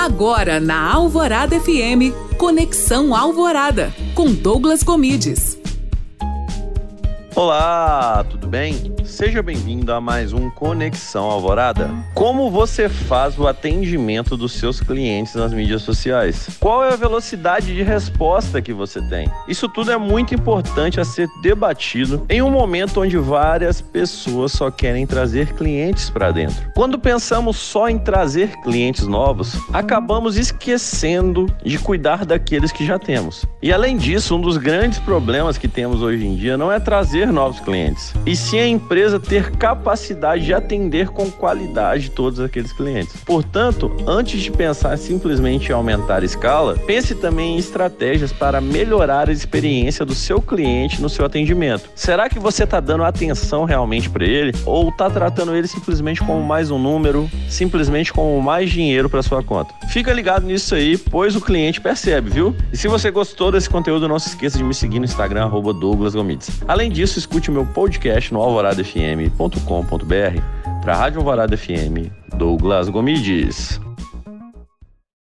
Agora na Alvorada FM, Conexão Alvorada, com Douglas Comides. Olá, tudo bem? Seja bem-vindo a mais um Conexão Alvorada. Como você faz o atendimento dos seus clientes nas mídias sociais? Qual é a velocidade de resposta que você tem? Isso tudo é muito importante a ser debatido em um momento onde várias pessoas só querem trazer clientes para dentro. Quando pensamos só em trazer clientes novos, acabamos esquecendo de cuidar daqueles que já temos. E além disso, um dos grandes problemas que temos hoje em dia não é trazer novos clientes, e sim a empresa ter capacidade de atender com qualidade todos aqueles clientes. Portanto, antes de pensar simplesmente em aumentar a escala, pense também em estratégias para melhorar a experiência do seu cliente no seu atendimento. Será que você está dando atenção realmente para ele ou está tratando ele simplesmente como mais um número, simplesmente como mais dinheiro para sua conta? Fica ligado nisso aí, pois o cliente percebe, viu? E se você gostou desse conteúdo, não se esqueça de me seguir no Instagram Douglas Gomides. Além disso, escute o meu podcast no Alvorada FM fm.com.br para a Rádio Alvorada FM, Douglas Gomides.